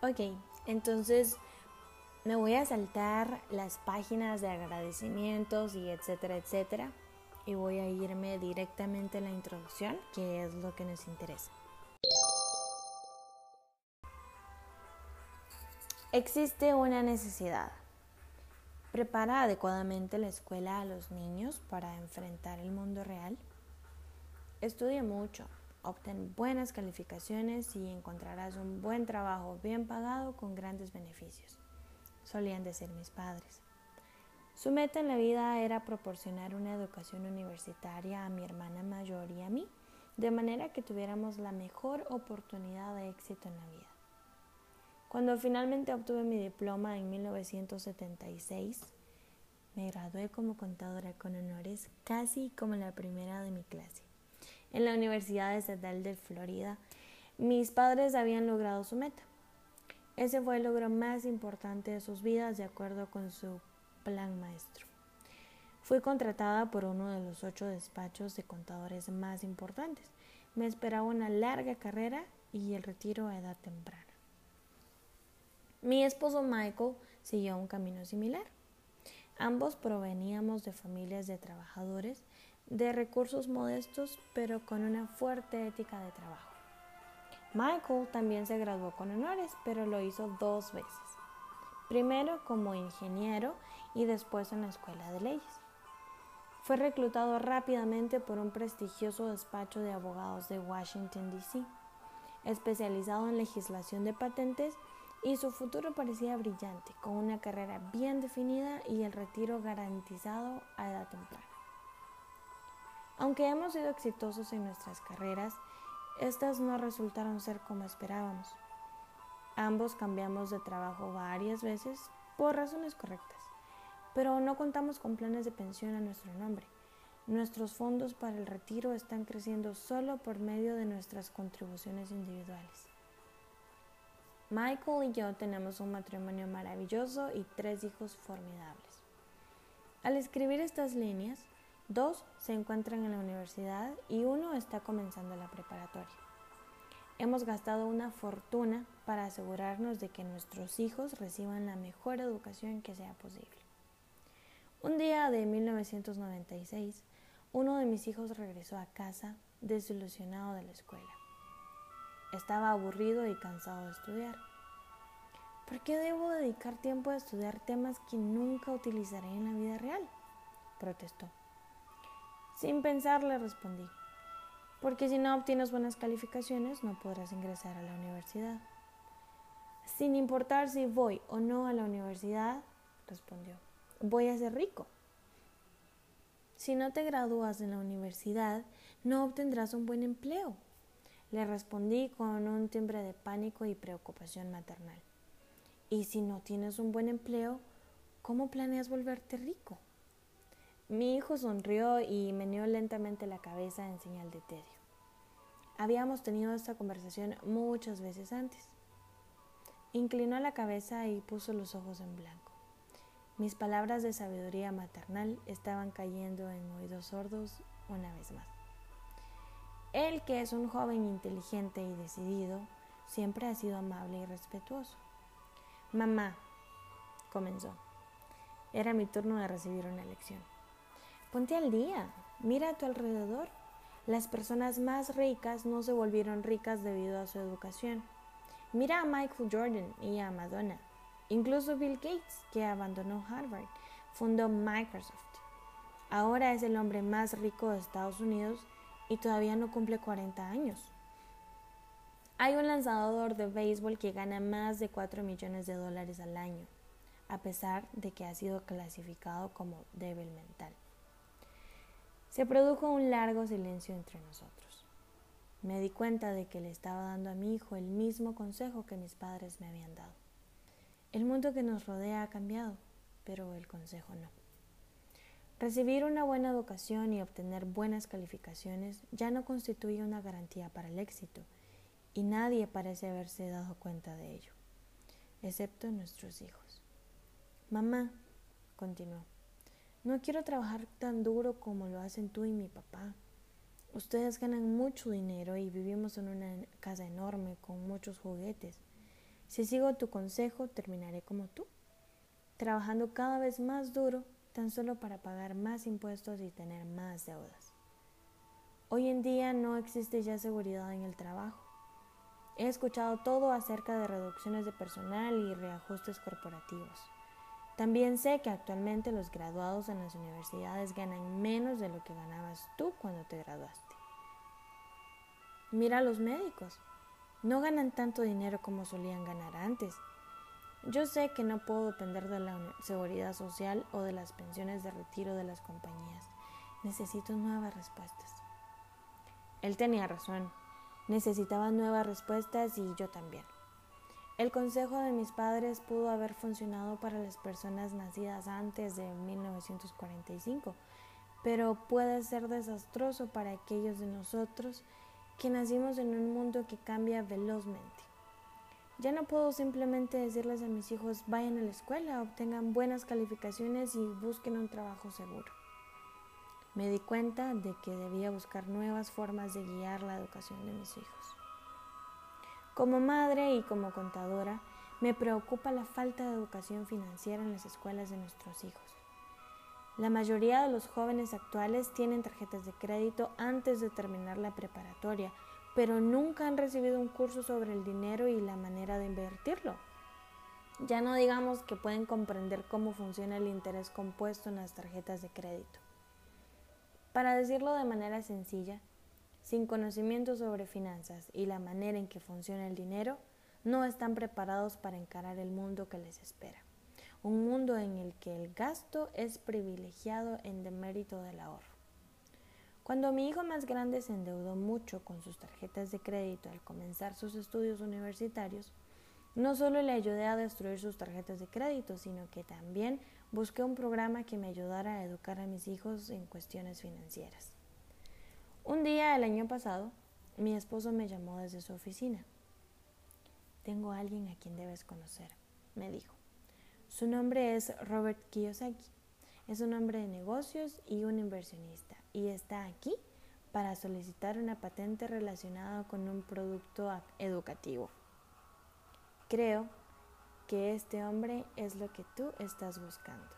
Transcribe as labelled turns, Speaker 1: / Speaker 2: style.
Speaker 1: Ok, entonces me voy a saltar las páginas de agradecimientos y etcétera, etcétera. Y voy a irme directamente a la introducción, que es lo que nos interesa. Existe una necesidad. ¿Prepara adecuadamente la escuela a los niños para enfrentar el mundo real? Estudia mucho, obtén buenas calificaciones y encontrarás un buen trabajo bien pagado con grandes beneficios, solían decir mis padres. Su meta en la vida era proporcionar una educación universitaria a mi hermana mayor y a mí, de manera que tuviéramos la mejor oportunidad de éxito en la vida. Cuando finalmente obtuve mi diploma en 1976, me gradué como contadora con honores casi como la primera de mi clase en la Universidad Estatal de Florida, mis padres habían logrado su meta. Ese fue el logro más importante de sus vidas de acuerdo con su plan maestro. Fui contratada por uno de los ocho despachos de contadores más importantes. Me esperaba una larga carrera y el retiro a edad temprana. Mi esposo Michael siguió un camino similar. Ambos proveníamos de familias de trabajadores de recursos modestos, pero con una fuerte ética de trabajo. Michael también se graduó con honores, pero lo hizo dos veces. Primero como ingeniero y después en la escuela de leyes. Fue reclutado rápidamente por un prestigioso despacho de abogados de Washington, D.C., especializado en legislación de patentes y su futuro parecía brillante, con una carrera bien definida y el retiro garantizado a edad temprana. Aunque hemos sido exitosos en nuestras carreras, estas no resultaron ser como esperábamos. Ambos cambiamos de trabajo varias veces por razones correctas, pero no contamos con planes de pensión a nuestro nombre. Nuestros fondos para el retiro están creciendo solo por medio de nuestras contribuciones individuales. Michael y yo tenemos un matrimonio maravilloso y tres hijos formidables. Al escribir estas líneas, Dos se encuentran en la universidad y uno está comenzando la preparatoria. Hemos gastado una fortuna para asegurarnos de que nuestros hijos reciban la mejor educación que sea posible. Un día de 1996, uno de mis hijos regresó a casa desilusionado de la escuela. Estaba aburrido y cansado de estudiar. ¿Por qué debo dedicar tiempo a estudiar temas que nunca utilizaré en la vida real? protestó. Sin pensar le respondí, porque si no obtienes buenas calificaciones no podrás ingresar a la universidad. Sin importar si voy o no a la universidad, respondió, voy a ser rico. Si no te gradúas en la universidad, no obtendrás un buen empleo. Le respondí con un timbre de pánico y preocupación maternal. Y si no tienes un buen empleo, ¿cómo planeas volverte rico? Mi hijo sonrió y meneó lentamente la cabeza en señal de tedio. Habíamos tenido esta conversación muchas veces antes. Inclinó la cabeza y puso los ojos en blanco. Mis palabras de sabiduría maternal estaban cayendo en oídos sordos una vez más. Él, que es un joven inteligente y decidido, siempre ha sido amable y respetuoso. Mamá, comenzó. Era mi turno de recibir una lección. Ponte al día, mira a tu alrededor. Las personas más ricas no se volvieron ricas debido a su educación. Mira a Michael Jordan y a Madonna. Incluso Bill Gates, que abandonó Harvard, fundó Microsoft. Ahora es el hombre más rico de Estados Unidos y todavía no cumple 40 años. Hay un lanzador de béisbol que gana más de 4 millones de dólares al año, a pesar de que ha sido clasificado como débil mental. Se produjo un largo silencio entre nosotros. Me di cuenta de que le estaba dando a mi hijo el mismo consejo que mis padres me habían dado. El mundo que nos rodea ha cambiado, pero el consejo no. Recibir una buena educación y obtener buenas calificaciones ya no constituye una garantía para el éxito, y nadie parece haberse dado cuenta de ello, excepto nuestros hijos. Mamá, continuó, no quiero trabajar tan duro como lo hacen tú y mi papá. Ustedes ganan mucho dinero y vivimos en una casa enorme con muchos juguetes. Si sigo tu consejo, terminaré como tú, trabajando cada vez más duro tan solo para pagar más impuestos y tener más deudas. Hoy en día no existe ya seguridad en el trabajo. He escuchado todo acerca de reducciones de personal y reajustes corporativos. También sé que actualmente los graduados en las universidades ganan menos de lo que ganabas tú cuando te graduaste. Mira a los médicos. No ganan tanto dinero como solían ganar antes. Yo sé que no puedo depender de la seguridad social o de las pensiones de retiro de las compañías. Necesito nuevas respuestas. Él tenía razón. Necesitaba nuevas respuestas y yo también. El consejo de mis padres pudo haber funcionado para las personas nacidas antes de 1945, pero puede ser desastroso para aquellos de nosotros que nacimos en un mundo que cambia velozmente. Ya no puedo simplemente decirles a mis hijos vayan a la escuela, obtengan buenas calificaciones y busquen un trabajo seguro. Me di cuenta de que debía buscar nuevas formas de guiar la educación de mis hijos. Como madre y como contadora, me preocupa la falta de educación financiera en las escuelas de nuestros hijos. La mayoría de los jóvenes actuales tienen tarjetas de crédito antes de terminar la preparatoria, pero nunca han recibido un curso sobre el dinero y la manera de invertirlo. Ya no digamos que pueden comprender cómo funciona el interés compuesto en las tarjetas de crédito. Para decirlo de manera sencilla, sin conocimiento sobre finanzas y la manera en que funciona el dinero, no están preparados para encarar el mundo que les espera. Un mundo en el que el gasto es privilegiado en demérito del ahorro. Cuando mi hijo más grande se endeudó mucho con sus tarjetas de crédito al comenzar sus estudios universitarios, no solo le ayudé a destruir sus tarjetas de crédito, sino que también busqué un programa que me ayudara a educar a mis hijos en cuestiones financieras. Un día el año pasado, mi esposo me llamó desde su oficina. Tengo a alguien a quien debes conocer, me dijo. Su nombre es Robert Kiyosaki. Es un hombre de negocios y un inversionista y está aquí para solicitar una patente relacionada con un producto educativo. Creo que este hombre es lo que tú estás buscando.